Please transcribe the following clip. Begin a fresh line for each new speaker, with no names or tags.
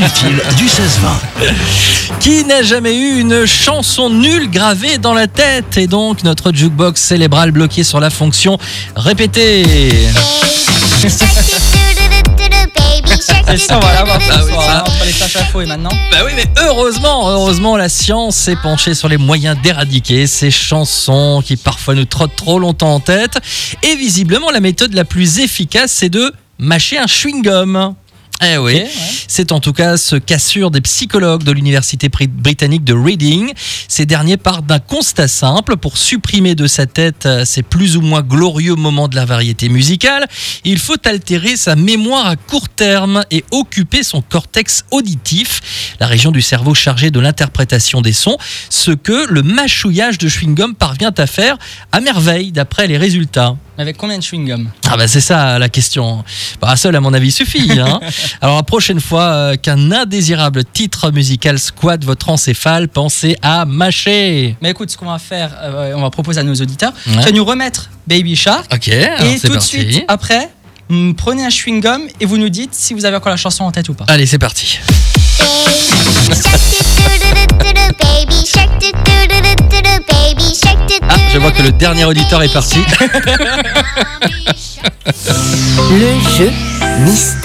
inutile du 16-20.
Qui n'a jamais eu une chanson nulle gravée dans la tête? Et donc notre jukebox cérébral bloqué sur la fonction répéter.
C'est ça, voilà, va
Ah oui, ça.
entre les tâches à faux et maintenant.
Bah oui, mais heureusement, heureusement, la science s'est penchée sur les moyens d'éradiquer ces chansons qui parfois nous trottent trop longtemps en tête. Et visiblement, la méthode la plus efficace, c'est de mâcher un chewing-gum. Eh oui,
ouais.
c'est en tout cas ce qu'assurent des psychologues de l'université bri- britannique de Reading. Ces derniers partent d'un constat simple pour supprimer de sa tête euh, ces plus ou moins glorieux moments de la variété musicale. Il faut altérer sa mémoire à court terme et occuper son cortex auditif, la région du cerveau chargée de l'interprétation des sons, ce que le mâchouillage de chewing-gum parvient à faire à merveille d'après les résultats.
Avec combien de chewing-gum
Ah bah c'est ça la question. Bah, un seul à mon avis suffit. Hein. Alors la prochaine fois euh, qu'un indésirable titre musical squatte votre encéphale, pensez à mâcher.
Mais écoute, ce qu'on va faire, euh, on va proposer à nos auditeurs,
Ouais.
tu vas nous remettre Baby Shark.
Ok,
et
c'est
tout de suite, après, mm, prenez un chewing-gum et vous nous dites si vous avez encore la chanson en tête ou pas.
Allez, c'est parti. je vois que le dernier auditeur est parti.
Le jeu mystère.